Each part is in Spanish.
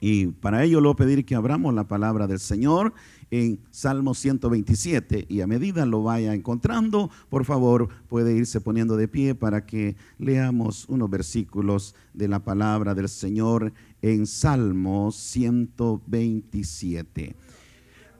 Y para ello lo pedir que abramos la palabra del Señor en Salmo 127 y a medida lo vaya encontrando, por favor puede irse poniendo de pie para que leamos unos versículos de la palabra del Señor en Salmo 127.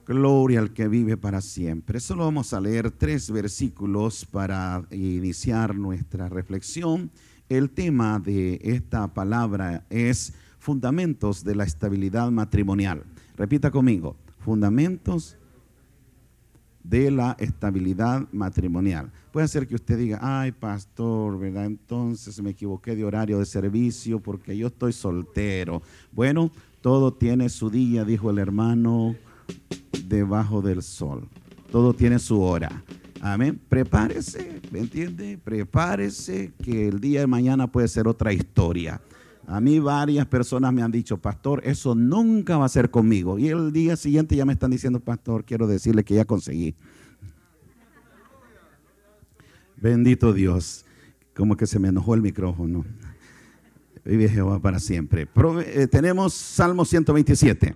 Gloria al que vive para siempre. Solo vamos a leer tres versículos para iniciar nuestra reflexión. El tema de esta palabra es fundamentos de la estabilidad matrimonial. Repita conmigo, fundamentos de la estabilidad matrimonial. Puede ser que usted diga, ay pastor, ¿verdad? Entonces me equivoqué de horario de servicio porque yo estoy soltero. Bueno, todo tiene su día, dijo el hermano, debajo del sol. Todo tiene su hora. Amén. Prepárese, ¿me entiende? Prepárese que el día de mañana puede ser otra historia. A mí varias personas me han dicho, pastor, eso nunca va a ser conmigo. Y el día siguiente ya me están diciendo, pastor, quiero decirle que ya conseguí. Bendito Dios. Como que se me enojó el micrófono. Vive Jehová para siempre. Eh, tenemos Salmo 127.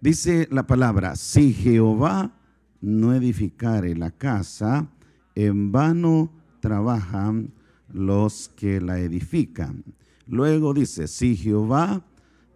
Dice la palabra, si Jehová no edificare la casa, en vano trabajan los que la edifican. Luego dice, si Jehová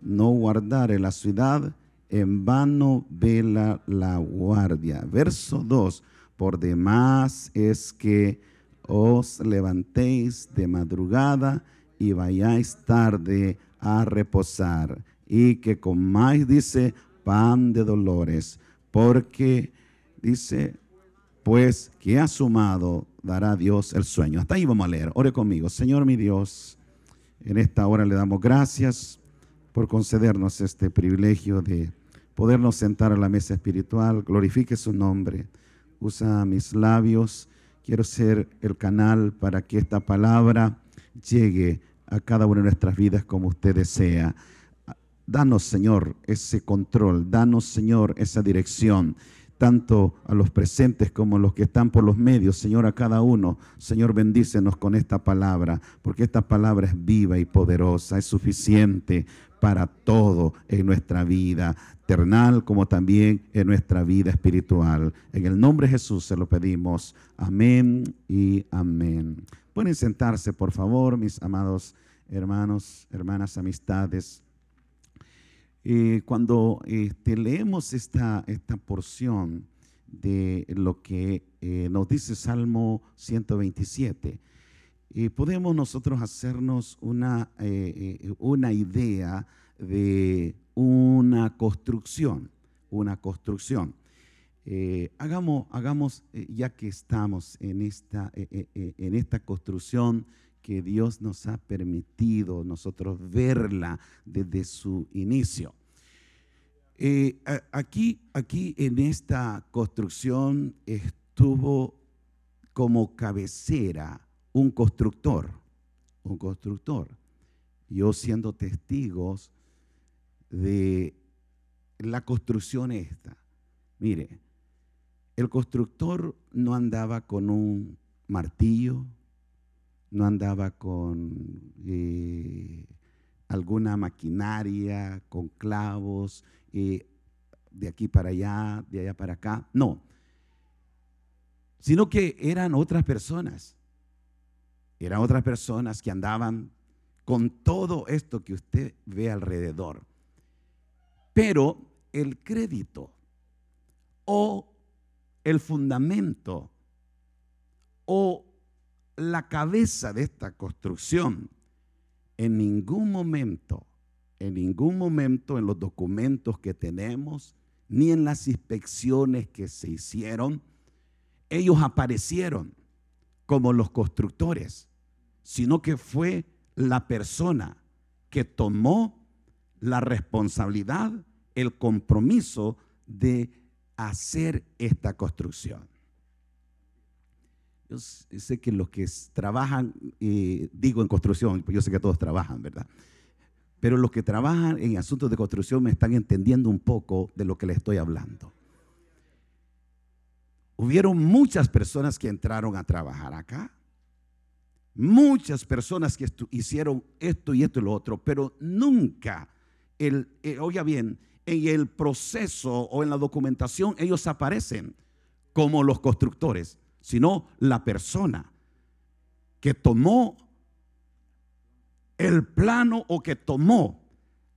no guardare la ciudad, en vano vela la guardia. Verso 2, por demás es que os levantéis de madrugada y vayáis tarde a reposar y que comáis, dice, pan de dolores, porque dice, pues que ha sumado dará Dios el sueño. Hasta ahí vamos a leer. Ore conmigo, Señor mi Dios. En esta hora le damos gracias por concedernos este privilegio de podernos sentar a la mesa espiritual. Glorifique su nombre. Usa mis labios. Quiero ser el canal para que esta palabra llegue a cada una de nuestras vidas como usted desea. Danos, Señor, ese control. Danos, Señor, esa dirección tanto a los presentes como a los que están por los medios, Señor, a cada uno. Señor, bendícenos con esta palabra, porque esta palabra es viva y poderosa, es suficiente para todo en nuestra vida terrenal como también en nuestra vida espiritual. En el nombre de Jesús se lo pedimos. Amén y amén. Pueden sentarse, por favor, mis amados hermanos, hermanas, amistades. Eh, cuando este, leemos esta, esta porción de lo que eh, nos dice Salmo 127, eh, podemos nosotros hacernos una, una idea de una construcción, una construcción. hagamos, hagamos ya que estamos en esta, en esta construcción, que Dios nos ha permitido nosotros verla desde su inicio. Eh, aquí, aquí en esta construcción estuvo como cabecera un constructor, un constructor. Yo siendo testigos de la construcción esta. Mire, el constructor no andaba con un martillo, no andaba con eh, alguna maquinaria, con clavos, eh, de aquí para allá, de allá para acá. No, sino que eran otras personas. Eran otras personas que andaban con todo esto que usted ve alrededor. Pero el crédito o el fundamento o la cabeza de esta construcción en ningún momento, en ningún momento en los documentos que tenemos, ni en las inspecciones que se hicieron, ellos aparecieron como los constructores, sino que fue la persona que tomó la responsabilidad, el compromiso de hacer esta construcción. Yo sé que los que trabajan, eh, digo en construcción, yo sé que todos trabajan, ¿verdad? Pero los que trabajan en asuntos de construcción me están entendiendo un poco de lo que les estoy hablando. Hubieron muchas personas que entraron a trabajar acá. Muchas personas que hicieron esto y esto y lo otro, pero nunca el, eh, oiga bien, en el proceso o en la documentación ellos aparecen como los constructores, sino la persona que tomó el plano o que tomó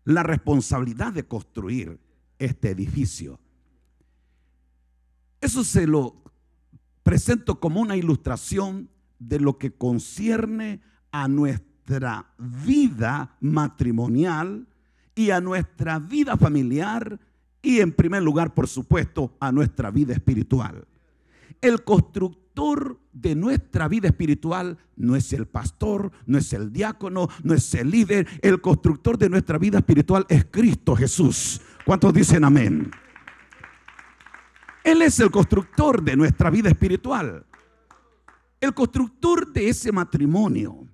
la responsabilidad de construir este edificio. Eso se lo presento como una ilustración de lo que concierne a nuestra vida matrimonial y a nuestra vida familiar y en primer lugar, por supuesto, a nuestra vida espiritual. El constructor de nuestra vida espiritual no es el pastor, no es el diácono, no es el líder. El constructor de nuestra vida espiritual es Cristo Jesús. ¿Cuántos dicen amén? Él es el constructor de nuestra vida espiritual. El constructor de ese matrimonio.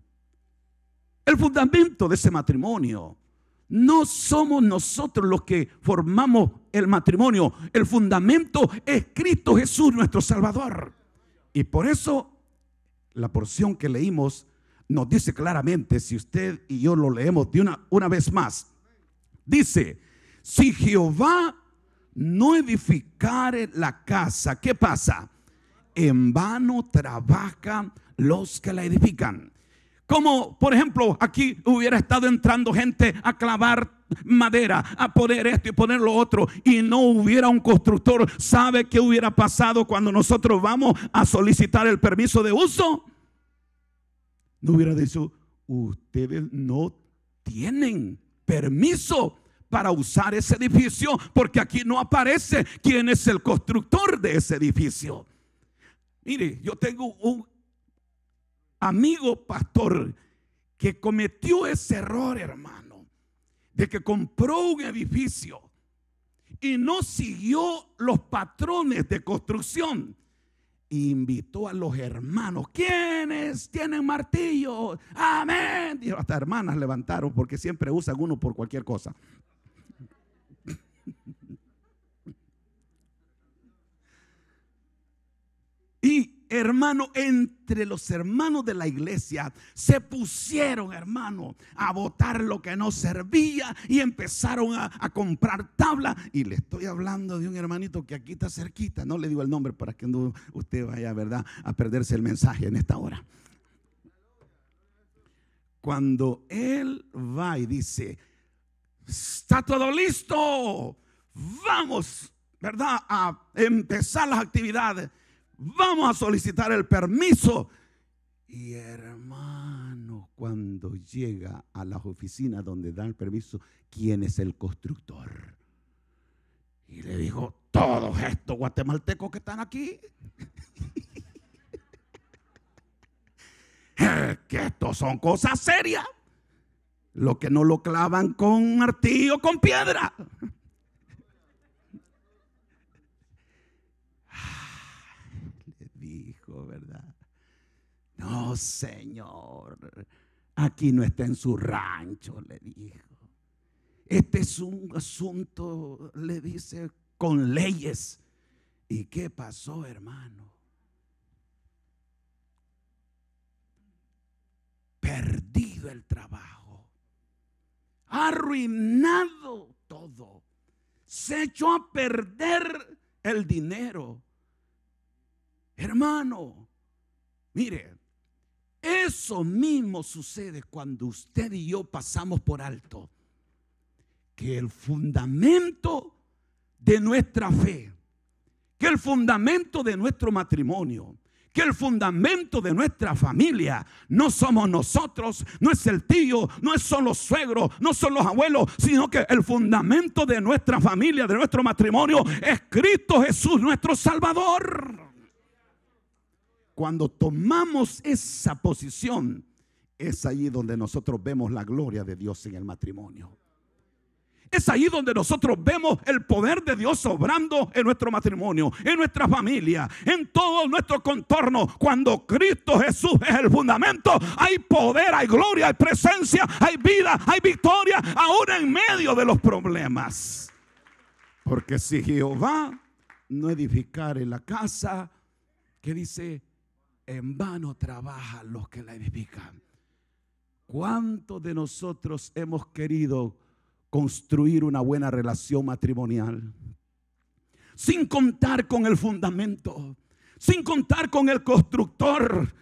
El fundamento de ese matrimonio. No somos nosotros los que formamos el matrimonio. El fundamento es Cristo Jesús, nuestro Salvador. Y por eso la porción que leímos nos dice claramente, si usted y yo lo leemos de una, una vez más, dice, si Jehová no edificare la casa, ¿qué pasa? En vano trabajan los que la edifican. Como por ejemplo aquí hubiera estado entrando gente a clavar madera, a poner esto y poner lo otro, y no hubiera un constructor, ¿sabe qué hubiera pasado cuando nosotros vamos a solicitar el permiso de uso? No hubiera dicho, ustedes no tienen permiso para usar ese edificio, porque aquí no aparece quién es el constructor de ese edificio. Mire, yo tengo un amigo pastor que cometió ese error, hermano, de que compró un edificio y no siguió los patrones de construcción. Invitó a los hermanos, ¿quiénes tienen martillo? Amén. Y hasta hermanas levantaron porque siempre usan uno por cualquier cosa. Y hermano, entre los hermanos de la iglesia se pusieron, hermano, a votar lo que no servía y empezaron a, comprar tabla. Y le estoy hablando de un hermanito que aquí está cerquita. No le digo el nombre para que no usted vaya, ¿verdad?, a perderse el mensaje en esta hora. Cuando él va y dice, está todo listo, vamos, ¿verdad?, a empezar las actividades vamos a solicitar el permiso. Y hermano, cuando llega a las oficinas donde dan el permiso, ¿quién es el constructor? Y le dijo, todos estos guatemaltecos que están aquí. que estos son cosas serias. Lo que no lo clavan con martillo, con piedra. ¿Verdad? No, Señor, aquí no está en su rancho, le dijo. Este es un asunto, le dice, con leyes. ¿Y qué pasó, hermano? Perdido el trabajo, arruinado todo, se echó a perder el dinero Hermano, mire, eso mismo sucede cuando usted y yo pasamos por alto. Que el fundamento de nuestra fe, que el fundamento de nuestro matrimonio, que el fundamento de nuestra familia no somos nosotros, no es el tío, no son los suegros, no son los abuelos, sino que el fundamento de nuestra familia, de nuestro matrimonio, es Cristo Jesús, nuestro Salvador. Cuando tomamos esa posición, es allí donde nosotros vemos la gloria de Dios en el matrimonio. Es ahí donde nosotros vemos el poder de Dios obrando en nuestro matrimonio, en nuestra familia, en todo nuestro contorno. Cuando Cristo Jesús es el fundamento, hay poder, hay gloria, hay presencia, hay vida, hay victoria, aún en medio de los problemas. Porque si Jehová no edificare la casa, ¿qué dice? En vano trabajan los que la edifican. ¿Cuántos de nosotros hemos querido construir una buena relación matrimonial. Sin contar con el fundamento, sin contar con el constructor.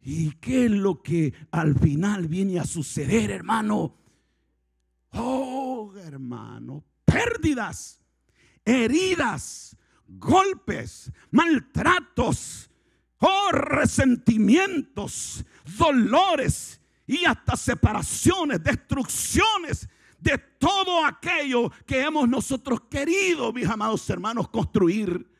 ¿Y qué es lo que al final viene a suceder, hermano? Oh, hermano, pérdidas, heridas, golpes, maltratos, oh, resentimientos, dolores y hasta separaciones, destrucciones de todo aquello que hemos nosotros querido, mis amados hermanos, construir.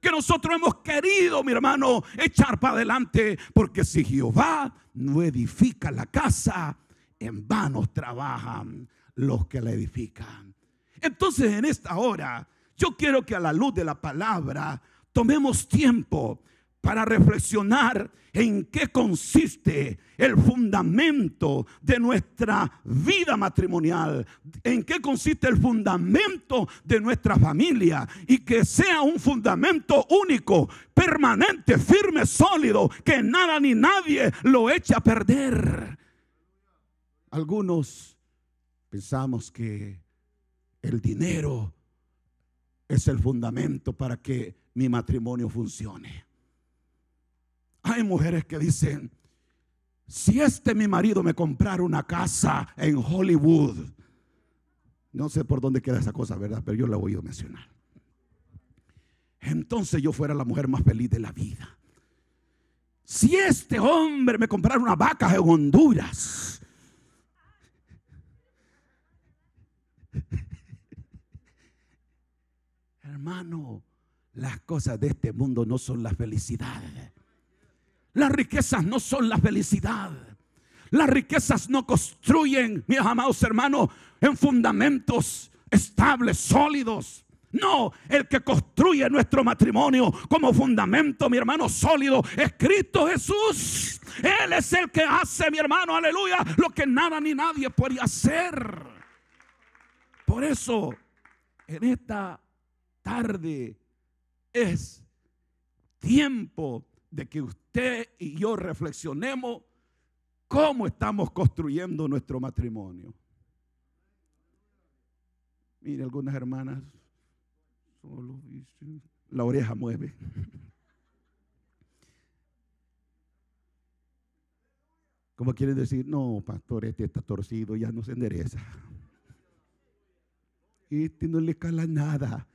Que nosotros hemos querido, mi hermano, echar para adelante. Porque si Jehová no edifica la casa, en vano trabajan los que la edifican. Entonces en esta hora, yo quiero que a la luz de la palabra tomemos tiempo para reflexionar en qué consiste el fundamento de nuestra vida matrimonial, en qué consiste el fundamento de nuestra familia y que sea un fundamento único, permanente, firme, sólido, que nada ni nadie lo eche a perder. Algunos pensamos que el dinero es el fundamento para que mi matrimonio funcione. Hay mujeres que dicen, si este mi marido me comprara una casa en Hollywood, no sé por dónde queda esa cosa, ¿verdad? Pero yo la voy a mencionar. Entonces yo fuera la mujer más feliz de la vida. Si este hombre me comprara una vaca en Honduras, hermano, las cosas de este mundo no son la felicidad. Las riquezas no son la felicidad. Las riquezas no construyen, mis amados hermanos, en fundamentos estables, sólidos. No, el que construye nuestro matrimonio como fundamento, mi hermano, sólido, es Cristo Jesús. Él es el que hace, mi hermano, aleluya, lo que nada ni nadie puede hacer. Por eso, en esta tarde es tiempo de que usted y yo reflexionemos cómo estamos construyendo nuestro matrimonio. Mire, algunas hermanas solo la oreja mueve. Como quieren decir, no, pastor, este está torcido, ya no se endereza. Este no le cala nada.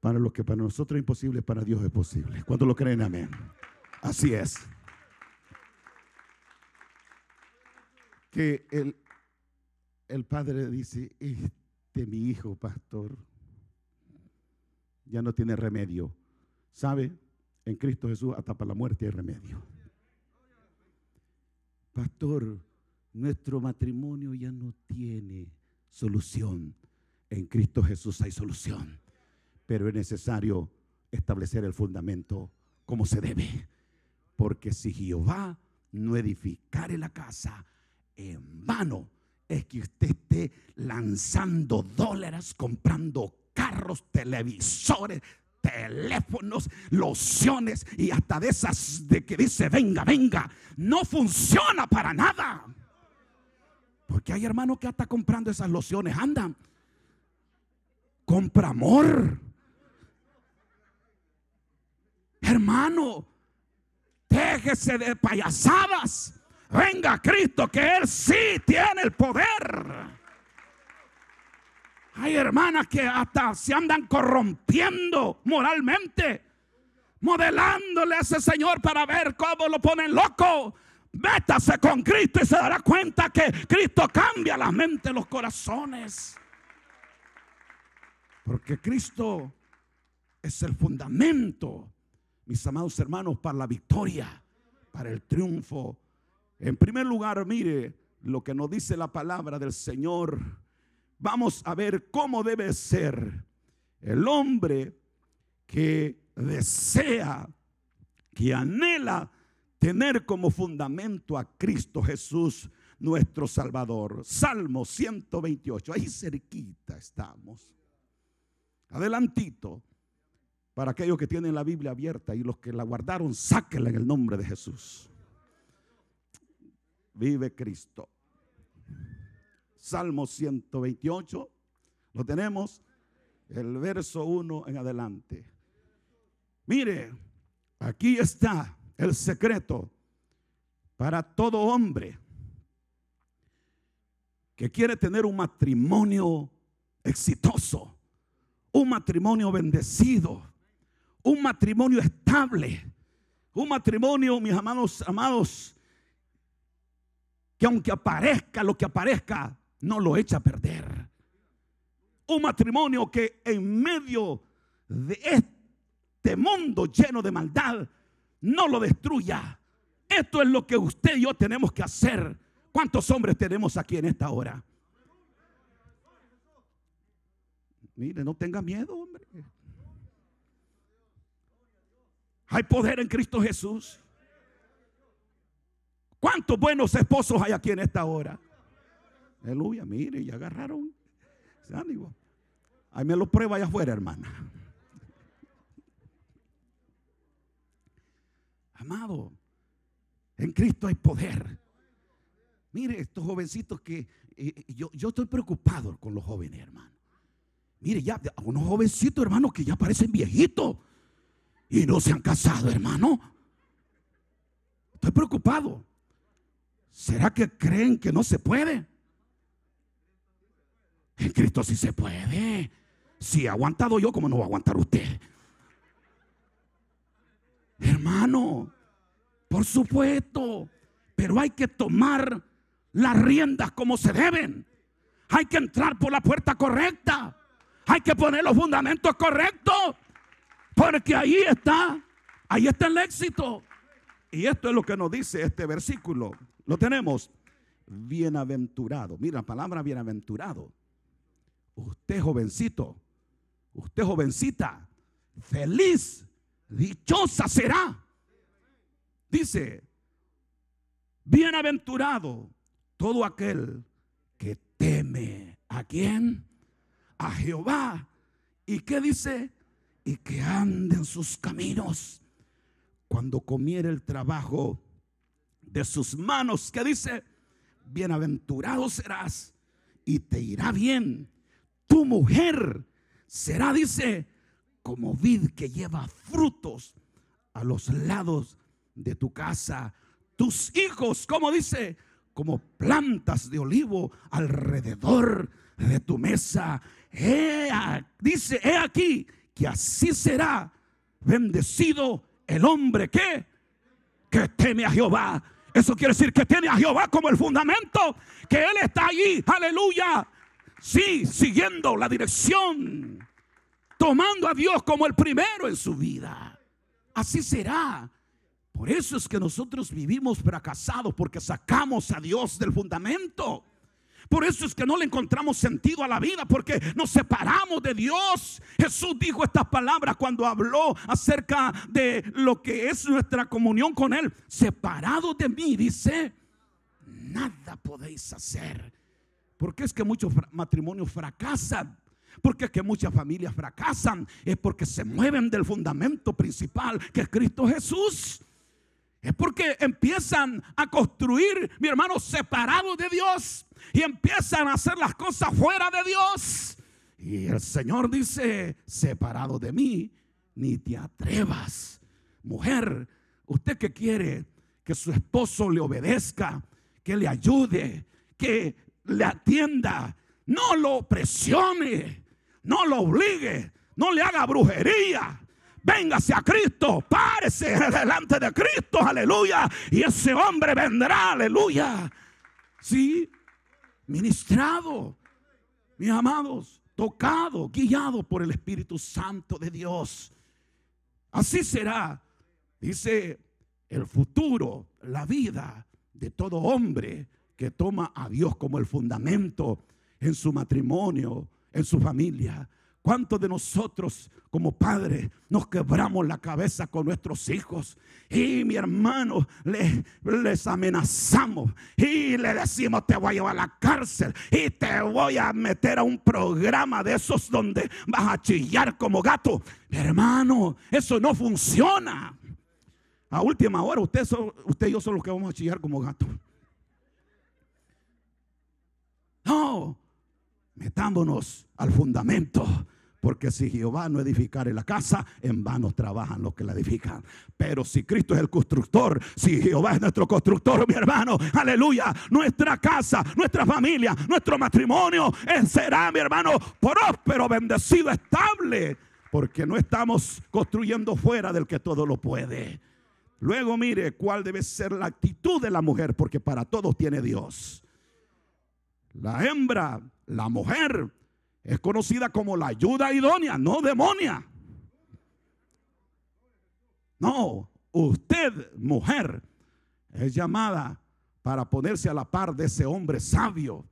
Para lo que para nosotros es imposible, para Dios es posible. ¿Cuánto lo creen? Amén. Así es. Que el, el padre dice, este mi hijo, pastor, ya no tiene remedio. ¿Sabe? En Cristo Jesús hasta para la muerte hay remedio. Pastor, nuestro matrimonio ya no tiene solución. En Cristo Jesús hay solución. Pero es necesario establecer el fundamento como se debe. Porque si Jehová no edificare la casa, en vano es que usted esté lanzando dólares, comprando carros, televisores, teléfonos, lociones y hasta de esas de que dice venga, venga, no funciona para nada. Porque hay hermanos que hasta comprando esas lociones andan. Compra amor. Hermano, Déjese de payasadas. Venga Cristo, que Él sí tiene el poder. Hay hermanas que hasta se andan corrompiendo moralmente, modelándole a ese Señor para ver cómo lo ponen loco. Métase con Cristo y se dará cuenta que Cristo cambia la mente, los corazones. Porque Cristo es el fundamento mis amados hermanos, para la victoria, para el triunfo. En primer lugar, mire lo que nos dice la palabra del Señor. Vamos a ver cómo debe ser el hombre que desea, que anhela tener como fundamento a Cristo Jesús, nuestro Salvador. Salmo 128, ahí cerquita estamos. Adelantito. Para aquellos que tienen la Biblia abierta y los que la guardaron, sáquenla en el nombre de Jesús. Vive Cristo. Salmo 128. Lo tenemos. El verso 1 en adelante. Mire, aquí está el secreto para todo hombre que quiere tener un matrimonio exitoso, un matrimonio bendecido, un matrimonio estable, un matrimonio, mis amados, amados, que aunque aparezca lo que aparezca, no lo echa a perder. Un matrimonio que en medio de este mundo lleno de maldad, no lo destruya. Esto es lo que usted y yo tenemos que hacer ¿Cuántos hombres tenemos aquí en esta hora? Mire, no tenga miedo, hombre. Hay poder en Cristo Jesús. ¿Cuántos buenos esposos hay aquí en esta hora? Aleluya, mire, ya agarraron. Ahí me lo prueba allá afuera, hermana. Amado, en Cristo hay poder. Mire, estos jovencitos que eh, eh, yo, yo estoy preocupado con los jóvenes, hermano. Mire, ya unos jovencitos, hermano, que ya parecen viejitos y no se han casado, hermano. Estoy preocupado. ¿Será que creen que no se puede? En Cristo sí se puede. Si he aguantado yo, ¿cómo no va a aguantar usted? Hermano, por supuesto, pero hay que tomar las riendas como se deben. Hay que entrar por la puerta correcta. Hay que poner los fundamentos correctos. Porque ahí está, ahí está el éxito. Y esto es lo que nos dice este versículo. Lo tenemos. Bienaventurado. Mira la palabra bienaventurado. Usted jovencito, usted jovencita, feliz, dichosa será. Dice, bienaventurado todo aquel que teme a quién? A Jehová. ¿Y qué dice? Y que ande en sus caminos. Cuando comiere el trabajo de sus manos, ¿qué dice? Bienaventurado serás y te irá bien. Tu mujer será, dice, como vid que lleva frutos a los lados de tu casa. Tus hijos, como dice, como plantas de olivo alrededor de tu mesa. dice, he aquí que así será bendecido el hombre que, que teme a Jehová. Eso quiere decir que tiene a Jehová como el fundamento, que Él está allí, aleluya. Sí, siguiendo la dirección, tomando a Dios como el primero en su vida. Así será por eso es que nosotros vivimos fracasados porque sacamos a Dios del fundamento. Por eso es que no le encontramos sentido a la vida porque nos separamos de Dios. Jesús dijo estas palabras cuando habló acerca de lo que es nuestra comunión con Él. Separado de mí, dice, nada podéis hacer. Porque es que muchos matrimonios fracasan. Porque es que muchas familias fracasan. Es porque se mueven del fundamento principal que es Cristo Jesús. Es porque empiezan a construir, mi hermano, separados de Dios. Y empiezan a hacer las cosas fuera de Dios. Y el Señor dice, separado de mí, ni te atrevas. Mujer, usted que quiere que su esposo le obedezca, que le ayude, que le atienda, no lo presione, no lo obligue, no le haga brujería, Véngase a Cristo, párese delante de Cristo, aleluya. Y ese hombre vendrá, aleluya. Sí, ministrado, mis amados, tocado, guiado por el Espíritu Santo de Dios. Así será, dice, el futuro, la vida de todo hombre que toma a Dios como el fundamento en su matrimonio, en su familia. ¿Cuántos de nosotros como padres nos quebramos la cabeza con nuestros hijos? Y mi hermano, les, amenazamos y le decimos te voy a llevar a la cárcel y te voy a meter a un programa de esos donde vas a chillar como gato. hermano, eso no funciona. A última hora usted, usted y yo somos los que vamos a chillar como gato. No, metámonos al fundamento. Porque si Jehová no edificare la casa, en vano trabajan los que la edifican. Pero si Cristo es el constructor, si Jehová es nuestro constructor, mi hermano, aleluya, nuestra casa, nuestra familia, nuestro matrimonio será, mi hermano, próspero, bendecido, estable. Porque no estamos construyendo fuera del que todo lo puede. Luego mire cuál debe ser la actitud de la mujer, porque para todos tiene Dios. La hembra, la mujer, es conocida como la ayuda idónea, no demonia. No, usted, mujer, es llamada para ponerse a la par de ese hombre sabio,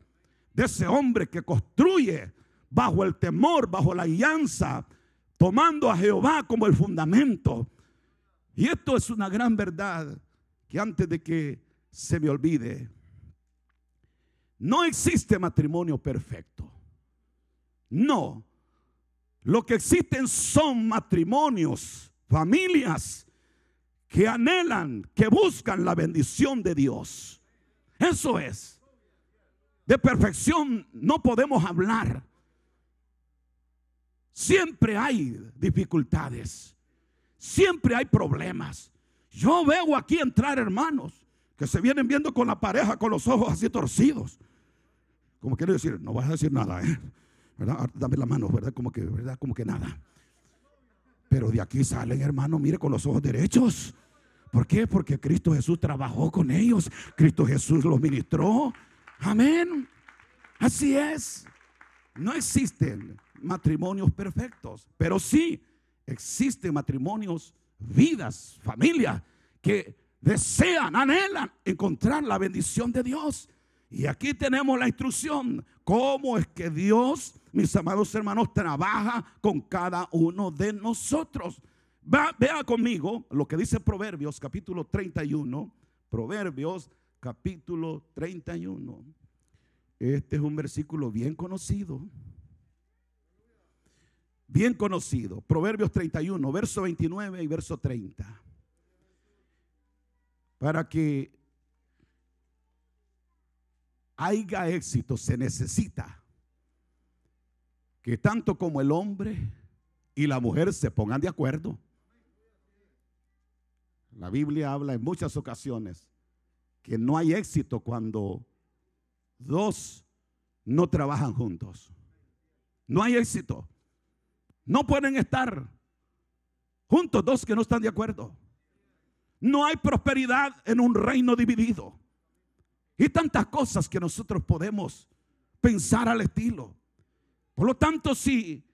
de ese hombre que construye bajo el temor, bajo la guianza, tomando a Jehová como el fundamento. Y esto es una gran verdad que antes de que se me olvide, no existe matrimonio perfecto. No. Lo que existen son matrimonios, familias que anhelan, que buscan la bendición de Dios. Eso es. De perfección no podemos hablar. Siempre hay dificultades. Siempre hay problemas. Yo veo aquí entrar hermanos que se vienen viendo con la pareja con los ojos así torcidos. Como quiere decir, no vas a decir nada, ¿eh? ¿verdad? Dame la mano, ¿verdad? Como que, ¿verdad? Como que nada. Pero de aquí salen, hermano, mire con los ojos derechos. ¿Por qué? Porque Cristo Jesús trabajó con ellos. Cristo Jesús los ministró. Amén. Así es. No existen matrimonios perfectos, pero sí existen matrimonios, vidas, familias que desean, anhelan encontrar la bendición de Dios. Y aquí tenemos la instrucción, cómo es que Dios mis amados hermanos, trabaja con cada uno de nosotros. vea conmigo lo que dice Proverbios capítulo 31. Proverbios capítulo 31. Este es un versículo bien conocido. Bien conocido. Proverbios 31, verso 29 y verso 30. Para que haya éxito se necesita que tanto como el hombre y la mujer se pongan de acuerdo. La Biblia habla en muchas ocasiones que no hay éxito cuando dos no trabajan juntos. No hay éxito. No pueden estar juntos dos que no están de acuerdo. No hay prosperidad en un reino dividido. Y tantas cosas que nosotros podemos pensar al estilo. Por lo tanto, si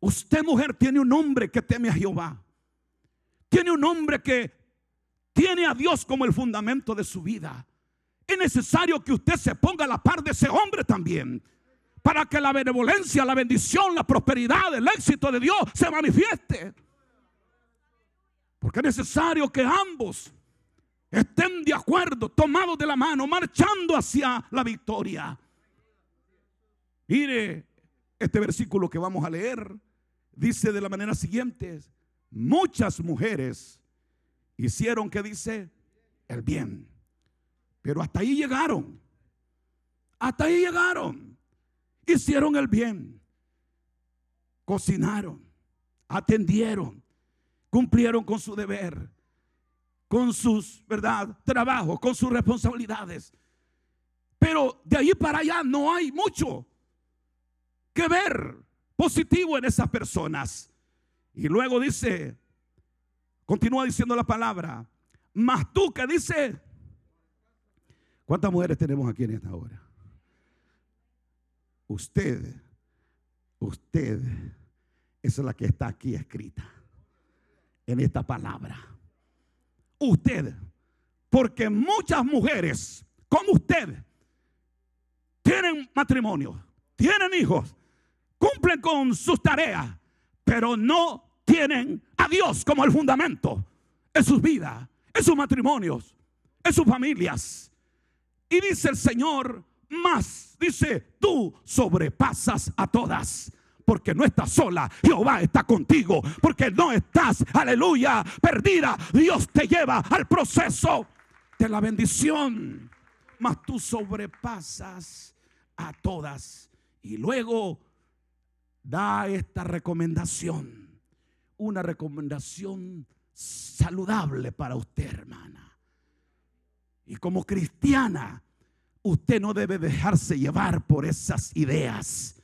usted mujer tiene un hombre que teme a Jehová, tiene un hombre que tiene a Dios como el fundamento de su vida, es necesario que usted se ponga a la par de ese hombre también. Para que la benevolencia, la bendición, la prosperidad, el éxito de Dios se manifieste. Porque es necesario que ambos estén de acuerdo, tomados de la mano, marchando hacia la victoria. Mire, este versículo que vamos a leer. Dice de la manera siguiente, muchas mujeres hicieron que dice el bien, pero hasta ahí llegaron, hasta ahí llegaron, hicieron el bien, cocinaron, atendieron, cumplieron con su deber, con sus, ¿verdad?, trabajos, con sus responsabilidades. Pero de ahí para allá no hay mucho que ver positivo en esas personas. Y luego dice, continúa diciendo la palabra, mas tú que dice, ¿cuántas mujeres tenemos aquí en esta hora? Usted, usted, es la que está aquí escrita en esta palabra. Usted, porque muchas mujeres como usted tienen matrimonio, tienen hijos, cumplen con sus tareas, pero no tienen a Dios como el fundamento en sus vidas, en sus matrimonios, en sus familias. Y dice el Señor, más, dice, tú sobrepasas a todas. Porque no estás sola, Jehová está contigo. Porque no estás, aleluya, perdida. Dios te lleva al proceso de la bendición. Mas tú sobrepasas a todas. Y luego da esta recomendación, una recomendación saludable para usted, hermana. Y como cristiana, usted no debe dejarse llevar por esas ideas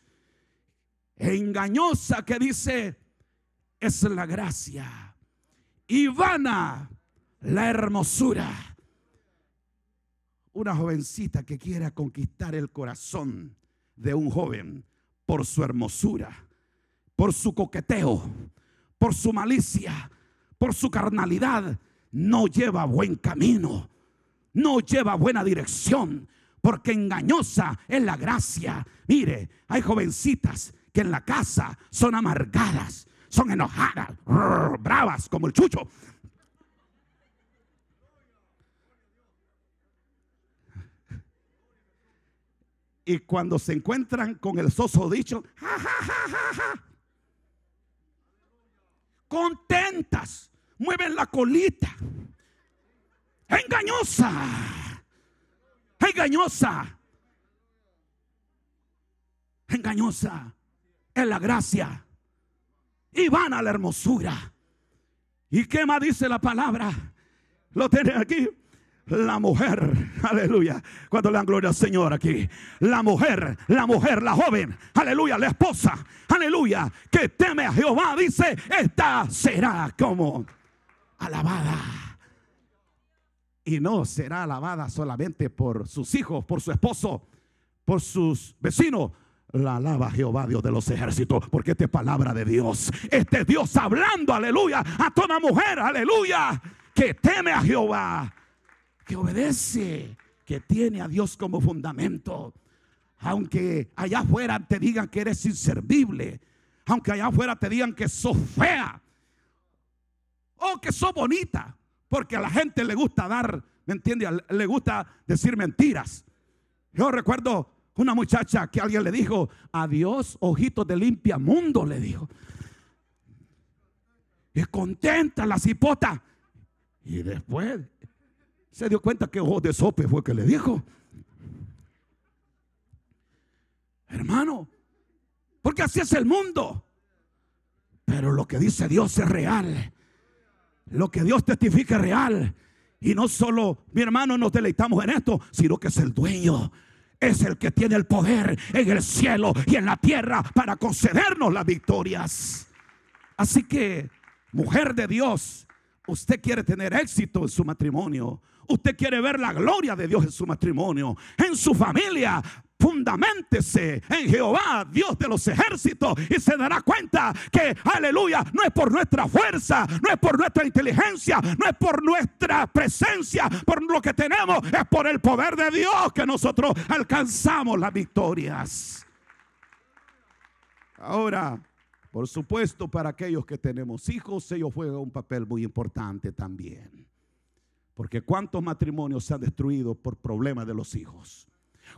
engañosa que dice es la gracia y vana la hermosura. Una jovencita que quiera conquistar el corazón de un joven por su hermosura, por su coqueteo, por su malicia, por su carnalidad, no lleva buen camino, no lleva buena dirección, porque engañosa es la gracia. Mire, hay jovencitas que en la casa son amargadas, son enojadas, bravas como el chucho. Y cuando se encuentran con el soso dicho, contentas, mueven la colita. Engañosa, engañosa, engañosa es la gracia y van a la hermosura. ¿Y qué más dice la palabra? Lo tienen aquí. La mujer, aleluya. Cuando le dan gloria al Señor aquí. La mujer, la mujer, la joven, aleluya, la esposa, aleluya, que teme a Jehová, dice, esta será como alabada. Y no será alabada solamente por sus hijos, por su esposo, por sus vecinos, la alaba Jehová, Dios de los ejércitos, porque esta es palabra de Dios. Este Dios hablando, aleluya, a toda mujer, aleluya, que teme a Jehová, que obedece, que tiene a Dios como fundamento. Aunque allá afuera te digan que eres inservible, aunque allá afuera te digan que sos fea o que sos bonita, porque a la gente le gusta dar, ¿me entiendes? Le gusta decir mentiras. Yo recuerdo una muchacha que alguien le dijo, adiós, ojitos de limpia mundo, le dijo. Y contenta la cipota. Y después se dio cuenta que ojos de sope fue que le dijo. Hermano, porque así es el mundo. Pero lo que dice Dios es real. Lo que Dios testifica es real. Y no solo, mi hermano, nos deleitamos en esto, sino que es el dueño es el que tiene el poder en el cielo y en la tierra para concedernos las victorias. Así que, mujer de Dios, usted quiere tener éxito en su matrimonio. Usted quiere ver la gloria de Dios en su matrimonio, en su familia fundamentese en Jehová, Dios de los ejércitos, y se dará cuenta que, aleluya, no es por nuestra fuerza, no es por nuestra inteligencia, no es por nuestra presencia, por lo que tenemos, es por el poder de Dios que nosotros alcanzamos las victorias. Ahora, por supuesto, para aquellos que tenemos hijos, ellos juegan un papel muy importante también. Porque cuántos matrimonios se han destruido por problemas de los hijos.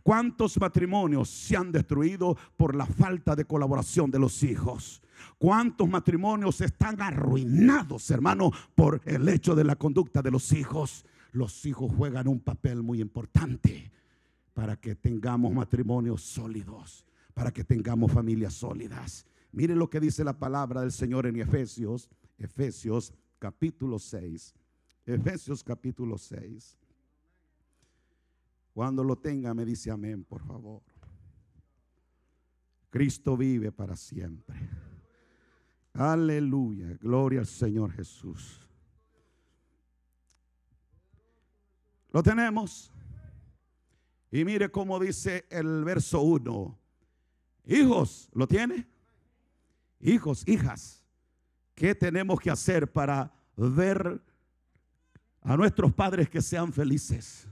¿Cuántos matrimonios se han destruido por la falta de colaboración de los hijos? ¿Cuántos matrimonios están arruinados, hermano, por el hecho de la conducta de los hijos? Los hijos juegan un papel muy importante para que tengamos matrimonios sólidos, para que tengamos familias sólidas. Miren lo que dice la palabra del Señor en Efesios, Efesios capítulo 6. Efesios capítulo 6. Cuando lo tenga me dice amén, por favor. Cristo vive para siempre. Aleluya, gloria al Señor Jesús. Lo tenemos. Y mire cómo dice el verso 1. Hijos, ¿lo tiene? Hijos, hijas, ¿qué tenemos que hacer para ver a nuestros padres que sean felices?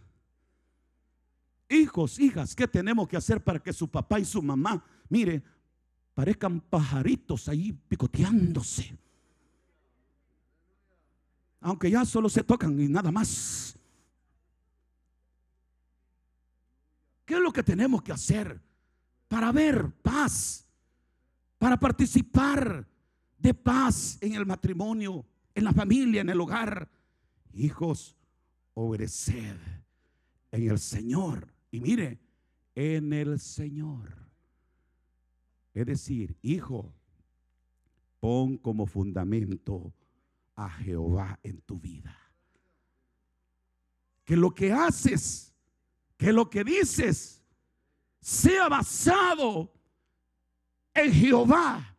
Hijos, hijas, ¿qué tenemos que hacer para que su papá y su mamá, mire, parezcan pajaritos ahí picoteándose? Aunque ya solo se tocan y nada más. ¿Qué es lo que tenemos que hacer para ver paz? Para participar de paz en el matrimonio, en la familia, en el hogar. Hijos, obedeced en el Señor y mire, en el Señor. Es decir, hijo, pon como fundamento a Jehová en tu vida. Que lo que haces, que lo que dices, sea basado en Jehová.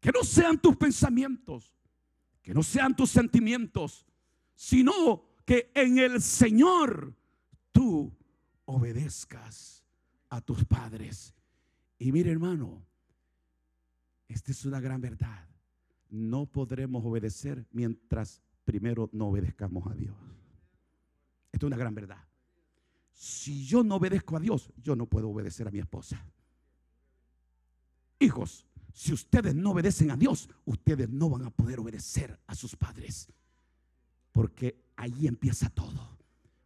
Que no sean tus pensamientos, que no sean tus sentimientos, sino que en el Señor tú obedezcas a tus padres. Y mire hermano, esta es una gran verdad. No podremos obedecer mientras primero no obedezcamos a Dios. Esta es una gran verdad. Si yo no obedezco a Dios, yo no puedo obedecer a mi esposa. Hijos, si ustedes no obedecen a Dios, ustedes no van a poder obedecer a sus padres. Porque ahí empieza todo.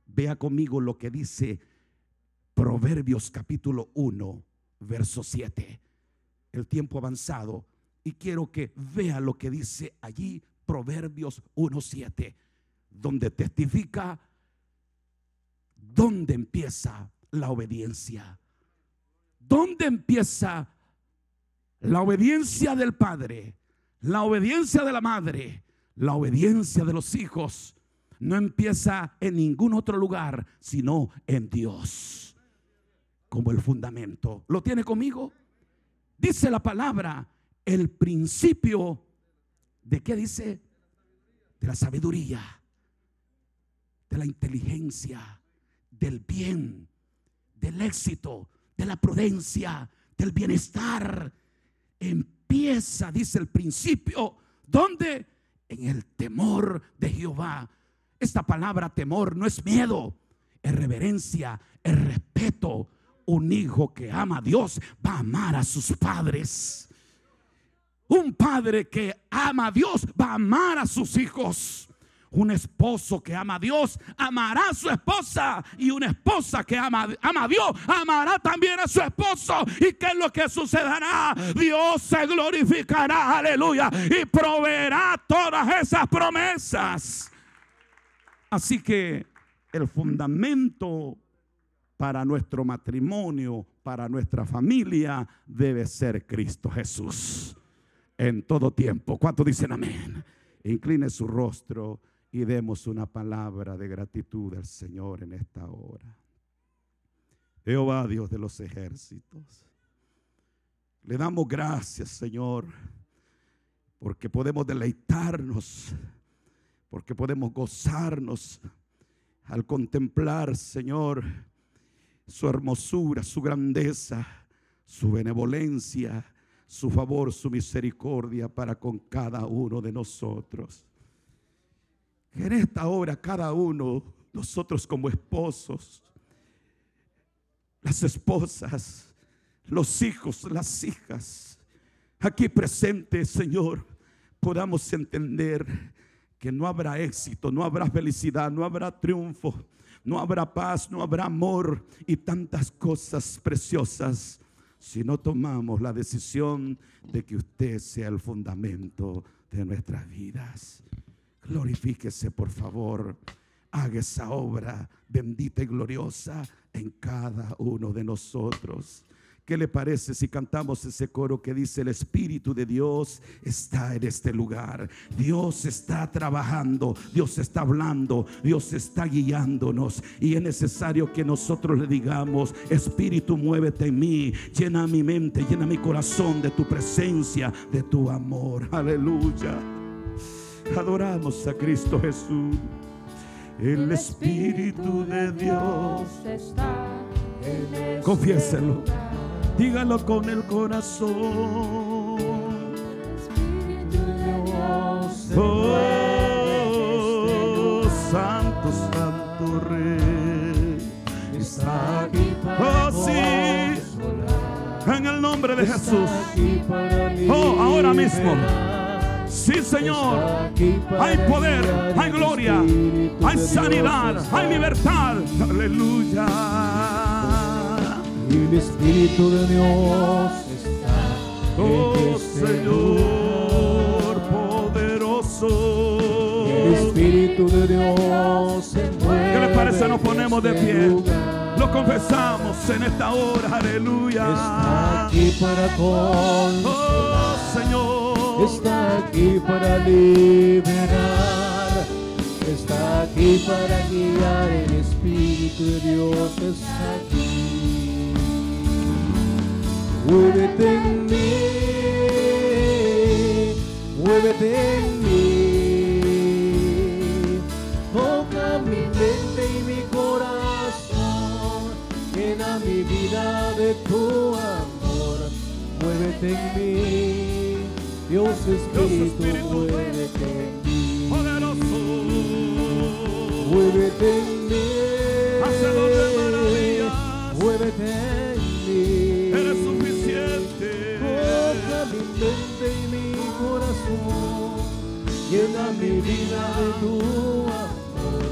Vea conmigo lo que dice Proverbios capítulo 1, verso 7. El tiempo avanzado. Y quiero que vea lo que dice allí Proverbios 1, 7, donde testifica dónde empieza la obediencia. ¿Dónde empieza la obediencia del Padre, la obediencia de la Madre, la obediencia de los hijos no empieza en ningún otro lugar, sino en Dios, como el fundamento. ¿Lo tiene conmigo? Dice la palabra, el principio de qué dice? De la sabiduría, de la inteligencia, del bien, del éxito, de la prudencia, del bienestar empieza, dice el principio, ¿dónde? En el temor de Jehová. Esta palabra temor no es miedo, es reverencia, es respeto. Un hijo que ama a Dios va a amar a sus padres. Un padre que ama a Dios va a amar a sus hijos. Un esposo que ama a Dios amará a su esposa. Y una esposa que ama, ama a Dios amará también a su esposo. ¿Y qué es lo que sucederá? Dios se glorificará, aleluya. Y proveerá todas esas promesas. Así que el fundamento para nuestro matrimonio, para nuestra familia, debe ser Cristo Jesús. En todo tiempo. ¿Cuántos dicen amén? Incline su rostro y demos una palabra de gratitud al Señor en esta hora. Jehová, Dios de los ejércitos, le damos gracias, Señor, porque podemos deleitarnos, porque podemos gozarnos al contemplar, Señor, su hermosura, su grandeza, su benevolencia, su favor, su misericordia para con cada uno de nosotros. En esta hora cada uno, nosotros como esposos, las esposas, los hijos, las hijas, aquí presentes, Señor, podamos entender que no habrá éxito, no habrá felicidad, no habrá triunfo, no habrá paz, no habrá amor y tantas cosas preciosas si no tomamos la decisión de que usted sea el fundamento de nuestras vidas. Glorifíquese, por favor. Haga esa obra bendita y gloriosa en cada uno de nosotros. ¿Qué le parece si cantamos ese coro que dice el Espíritu de Dios está en este lugar? Dios está trabajando, Dios está hablando, Dios está guiándonos y es necesario que nosotros le digamos, Espíritu, muévete en mí, llena mi mente, llena mi corazón de tu presencia, de tu amor. Aleluya. Adoramos a Cristo Jesús. El Espíritu de Dios está en este Confiéselo. Dígalo con el corazón. Espíritu de Dios oh, Santo, Santo Rey. Está aquí para oh, sí. En el nombre de Jesús. Oh, ahora mismo. Sí, Señor. Hay poder, hay gloria, hay sanidad, hay libertad. Aleluya. Y el Espíritu de Dios está. Oh Señor poderoso. El Espíritu de Dios se ¿Qué les parece? Nos ponemos de pie. lo confesamos en esta hora, aleluya. Está aquí para consolar. Oh Señor. Está aquí para liberar. Está aquí para guiar. El Espíritu de Dios está aquí. Muévete en mí. Muévete en mí. Toca mi mente y mi corazón. Llena mi vida de tu amor. Muévete en mí. Dios Espíritu, muévete en mí. Poderoso. Muévete en mí. Muévete en mí. Llena mi vida de tu amor.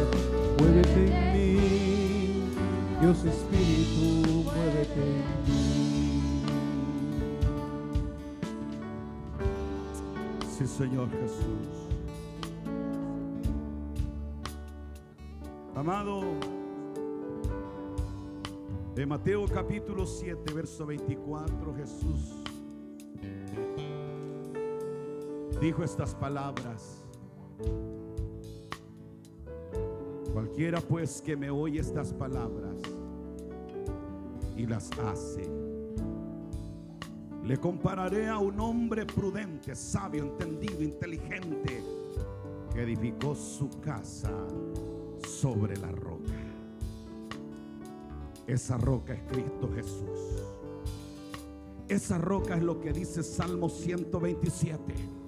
Muévete en mí. Dios Espíritu, muévete en mí. Sí, Señor Jesús. Amado, de Mateo capítulo 7, verso 24, Jesús dijo estas palabras. Cualquiera pues que me oye estas palabras y las hace, le compararé a un hombre prudente, sabio, entendido, inteligente, que edificó su casa sobre la roca. Esa roca es Cristo Jesús. Esa roca es lo que dice Salmo 127.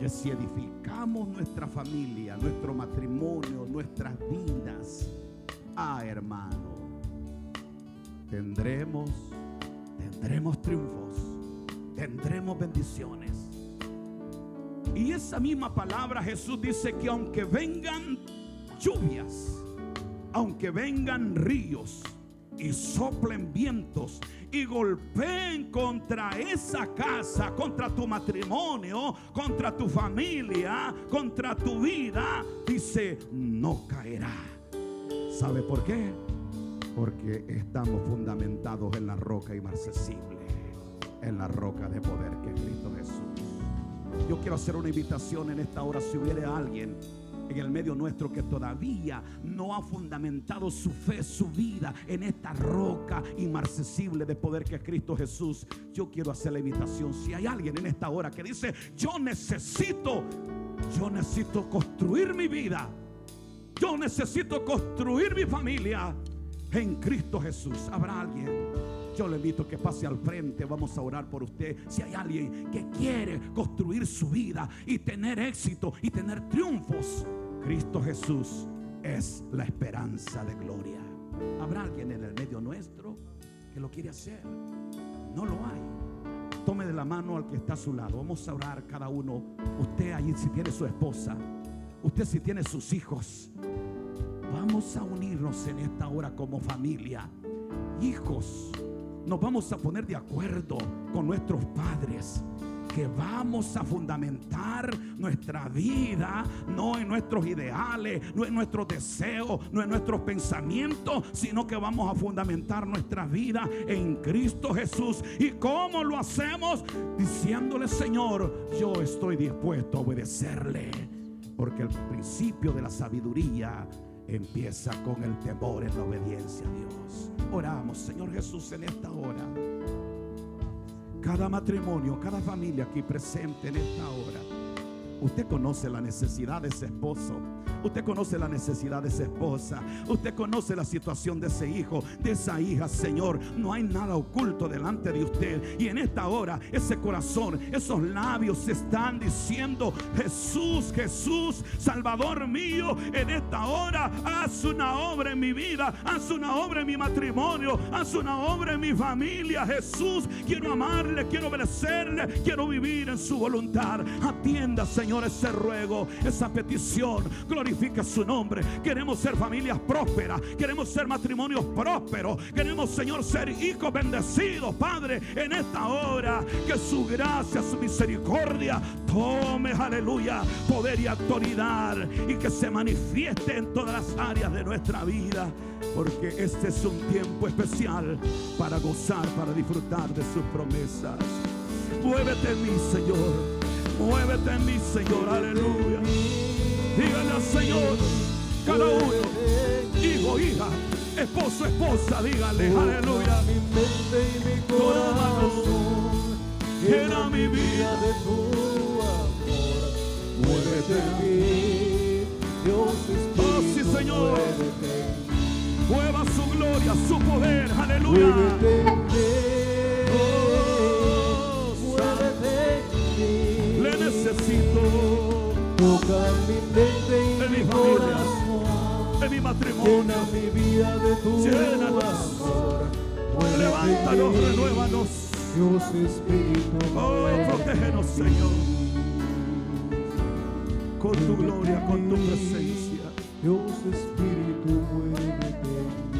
Que si edificamos nuestra familia, nuestro matrimonio, nuestras vidas, ah hermano, tendremos, tendremos triunfos, tendremos bendiciones. Y esa misma palabra Jesús dice que aunque vengan lluvias, aunque vengan ríos y soplen vientos y golpeen contra esa casa, contra tu matrimonio, contra tu familia, contra tu vida, dice, no caerá. ¿Sabe por qué? Porque estamos fundamentados en la roca inmarcesible, en la roca de poder que es Cristo Jesús. Yo quiero hacer una invitación en esta hora si hubiera alguien en el medio nuestro que todavía no ha fundamentado su fe, su vida en esta roca inmarcesible de poder que es Cristo Jesús. Yo quiero hacer la invitación. Si hay alguien en esta hora que dice, yo necesito, yo necesito construir mi vida. Yo necesito construir mi familia en Cristo Jesús. ¿Habrá alguien? Yo le invito a que pase al frente. Vamos a orar por usted. Si hay alguien que quiere construir su vida y tener éxito y tener triunfos, Cristo Jesús es la esperanza de gloria. ¿Habrá alguien en el medio nuestro que lo quiere hacer? No lo hay. Tome de la mano al que está a su lado. Vamos a orar cada uno. Usted allí si tiene su esposa. Usted si tiene sus hijos. Vamos a unirnos en esta hora como familia. Hijos, nos vamos a poner de acuerdo con nuestros padres que vamos a fundamentar nuestra vida no en nuestros ideales, no en nuestros deseos, no en nuestros pensamientos, sino que vamos a fundamentar nuestra vida en Cristo Jesús. ¿Y cómo lo hacemos? Diciéndole, Señor, yo estoy dispuesto a obedecerle, porque el principio de la sabiduría empieza con el temor en la obediencia a Dios. Oramos, Señor Jesús, en esta hora. Cada matrimonio, cada familia aquí presente en esta hora. Usted conoce la necesidad de ese esposo. Usted conoce la necesidad de esa esposa. Usted conoce la situación de ese hijo, de esa hija, Señor. No hay nada oculto delante de usted. Y en esta hora, ese corazón, esos labios están diciendo, Jesús, Jesús, Salvador mío, en esta hora, haz una obra en mi vida, haz una obra en mi matrimonio, haz una obra en mi familia. Jesús, quiero amarle, quiero obedecerle, quiero vivir en su voluntad. Atienda, Señor, ese ruego, esa petición. Glorifique su nombre. Queremos ser familias prósperas. Queremos ser matrimonios prósperos. Queremos, Señor, ser hijos bendecidos, Padre, en esta hora. Que su gracia, su misericordia tome, aleluya, poder y autoridad y que se manifieste en todas las áreas de nuestra vida. Porque este es un tiempo especial para gozar, para disfrutar de sus promesas. Muévete en mí, Señor. Muévete en mí, Señor. Aleluya. Dígale al Señor, cada uno, hijo, hija, esposo, esposa, dígale, aleluya. Mi mente y mi corazón. llena mi vida. de tu amor. Muévete en mí, Dios. Oh, sí, Señor. Mueva su gloria, su poder, aleluya. En mi mi familia. corazón. en mi matrimonio. Llena mi vida de tu Llénanos. amor. Levántanos, renuévanos. Dios Espíritu. Oh, protégenos, en Señor. Con tu gloria, con tu presencia. Dios Espíritu